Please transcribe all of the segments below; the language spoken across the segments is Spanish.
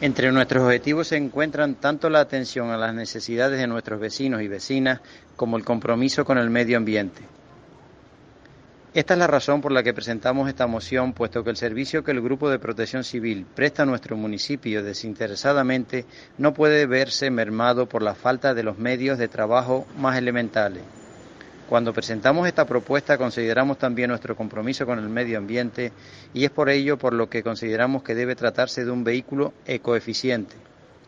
Entre nuestros objetivos se encuentran tanto la atención a las necesidades de nuestros vecinos y vecinas como el compromiso con el medio ambiente. Esta es la razón por la que presentamos esta moción, puesto que el servicio que el Grupo de Protección Civil presta a nuestro municipio desinteresadamente no puede verse mermado por la falta de los medios de trabajo más elementales. Cuando presentamos esta propuesta consideramos también nuestro compromiso con el medio ambiente y es por ello por lo que consideramos que debe tratarse de un vehículo ecoeficiente.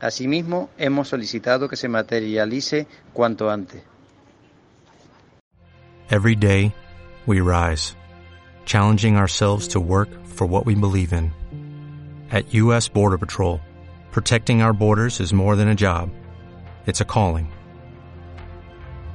Asimismo, hemos solicitado que se materialice cuanto antes. Every day, we rise, challenging ourselves to work for what we believe in. At U.S. Border Patrol, protecting our borders is more than a job, it's a calling.